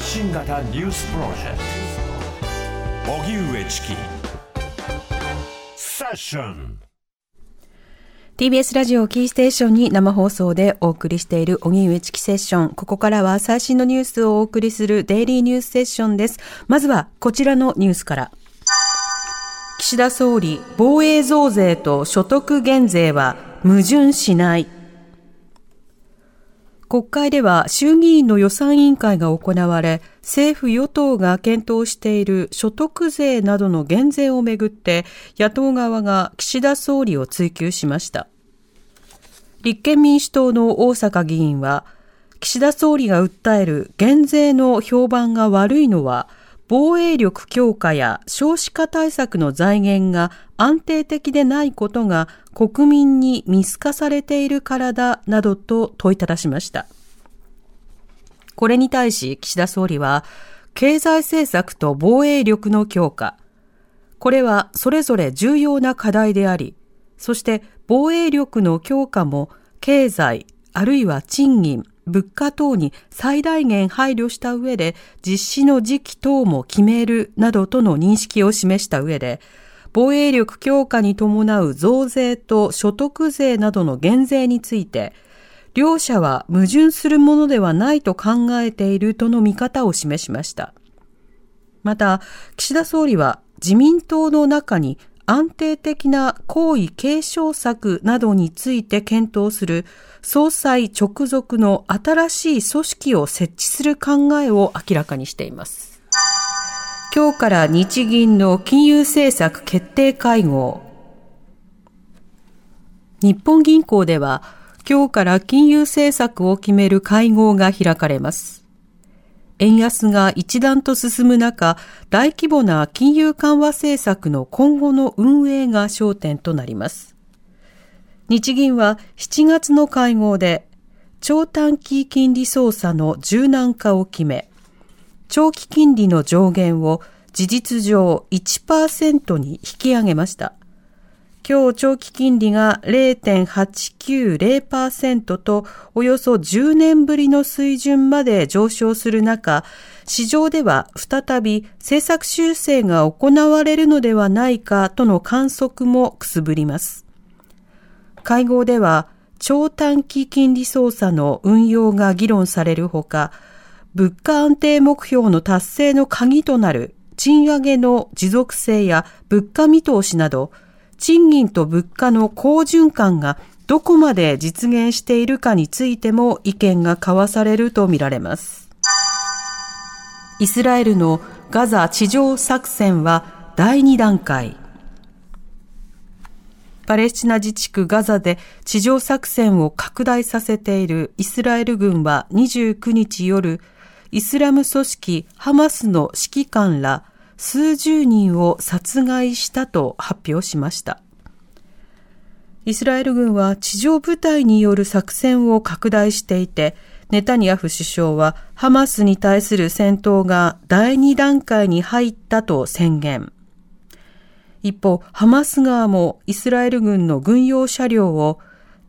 発信型ニュースプロジェクト荻上チキセッション TBS ラジオキーステーションに生放送でお送りしている荻上チキセッション。ここからは最新のニュースをお送りするデイリーニュースセッションです。まずはこちらのニュースから。岸田総理、防衛増税と所得減税は矛盾しない。国会では衆議院の予算委員会が行われ、政府与党が検討している所得税などの減税をめぐって、野党側が岸田総理を追及しました。立憲民主党の大阪議員は、岸田総理が訴える減税の評判が悪いのは、防衛力強化や少子化対策の財源が安定的でないことが国民に見透かされているからだなどと問いただしました。これに対し岸田総理は、経済政策と防衛力の強化、これはそれぞれ重要な課題であり、そして防衛力の強化も経済あるいは賃金、物価等に最大限配慮した上で実施の時期等も決めるなどとの認識を示した上で、防衛力強化に伴う増税と所得税などの減税について、両者は矛盾するものではないと考えているとの見方を示しました。また、岸田総理は自民党の中に安定的な皇位継承策などについて検討する総裁直属の新しい組織を設置する考えを明らかにしています。今日から日銀の金融政策決定会合。日本銀行では今日から金融政策を決める会合が開かれます。円安が一段と進む中、大規模な金融緩和政策の今後の運営が焦点となります。日銀は7月の会合で、長短期金利操作の柔軟化を決め、長期金利の上限を事実上1%に引き上げました。今日長期金利が0.890%とおよそ10年ぶりの水準まで上昇する中、市場では再び政策修正が行われるのではないかとの観測もくすぶります。会合では長短期金利操作の運用が議論されるほか、物価安定目標の達成の鍵となる賃上げの持続性や物価見通しなど、賃金と物価の好循環がどこまで実現しているかについても意見が交わされるとみられます。イスラエルのガザ地上作戦は第2段階。パレスチナ自治区ガザで地上作戦を拡大させているイスラエル軍は29日夜、イスラム組織ハマスの指揮官ら数十人を殺害したと発表しました。イスラエル軍は地上部隊による作戦を拡大していて、ネタニヤフ首相はハマスに対する戦闘が第2段階に入ったと宣言。一方、ハマス側もイスラエル軍の軍用車両を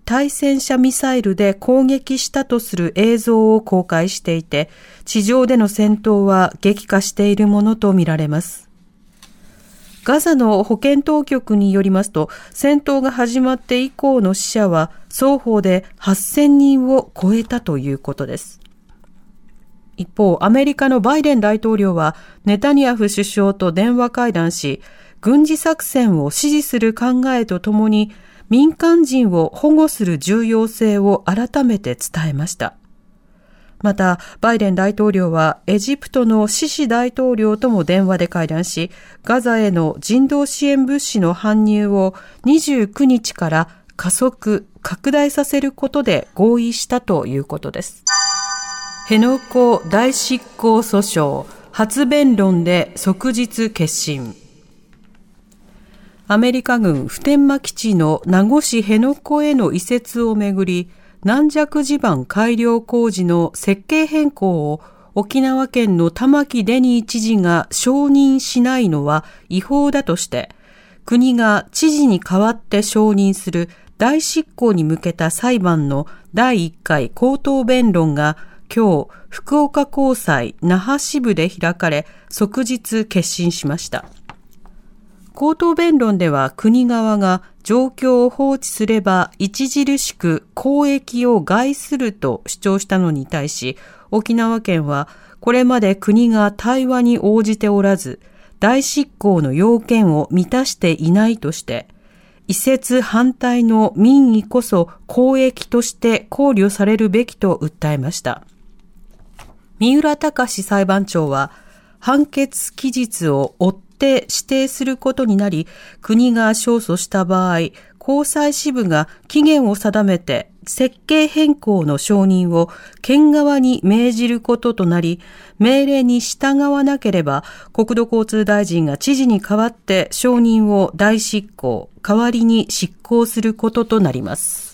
対戦車ミサイルで攻撃したとする映像を公開していて、地上での戦闘は激化しているものとみられます。ガザの保健当局によりますと、戦闘が始まって以降の死者は双方で8000人を超えたということです。一方、アメリカのバイデン大統領はネタニヤフ首相と電話会談し、軍事作戦を支持する考えとともに、民間人を保護する重要性を改めて伝えました。また、バイデン大統領はエジプトのシシ大統領とも電話で会談し、ガザへの人道支援物資の搬入を29日から加速、拡大させることで合意したということです。辺野古大執行訴訟、初弁論で即日決審。アメリカ軍普天間基地の名護市辺野古への移設をめぐり、軟弱地盤改良工事の設計変更を沖縄県の玉城デニー知事が承認しないのは違法だとして、国が知事に代わって承認する大執行に向けた裁判の第1回口頭弁論が今日、福岡高裁那覇支部で開かれ、即日決審しました。口頭弁論では国側が状況を放置すれば著しく公益を害すると主張したのに対し、沖縄県はこれまで国が対話に応じておらず、大執行の要件を満たしていないとして、移設反対の民意こそ公益として考慮されるべきと訴えました。三浦隆裁判長は、判決期日を追って指定することになり、国が勝訴した場合、高裁支部が期限を定めて設計変更の承認を県側に命じることとなり、命令に従わなければ国土交通大臣が知事に代わって承認を大執行、代わりに執行することとなります。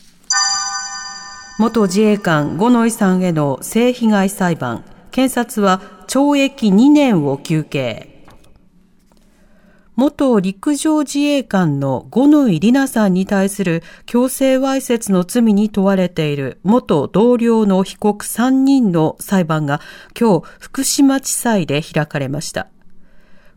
元自衛官五ノ井さんへの性被害裁判、検察は懲役2年を求刑。元陸上自衛官の五ノ井里奈さんに対する強制わいせつの罪に問われている元同僚の被告3人の裁判が今日福島地裁で開かれました。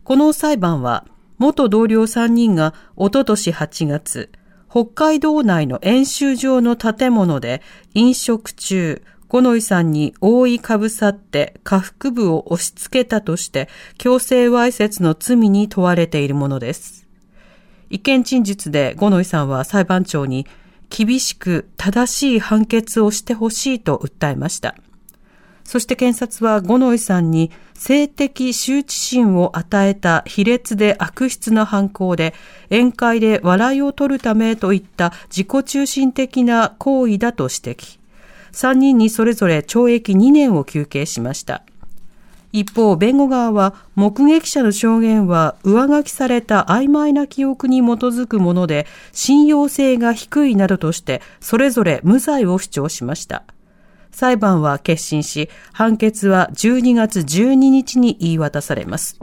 この裁判は元同僚3人がおととし8月、北海道内の演習場の建物で飲食中、五ノ井さんに覆いかぶさって下腹部を押し付けたとして強制わいせつの罪に問われているものです。意見陳述で五ノ井さんは裁判長に厳しく正しい判決をしてほしいと訴えました。そして検察は五ノ井さんに性的羞恥心を与えた卑劣で悪質な犯行で宴会で笑いを取るためといった自己中心的な行為だと指摘。3人にそれぞれ懲役2年を求刑しました。一方、弁護側は目撃者の証言は上書きされた曖昧な記憶に基づくもので信用性が低いなどとしてそれぞれ無罪を主張しました。裁判は決審し、判決は12月12日に言い渡されます。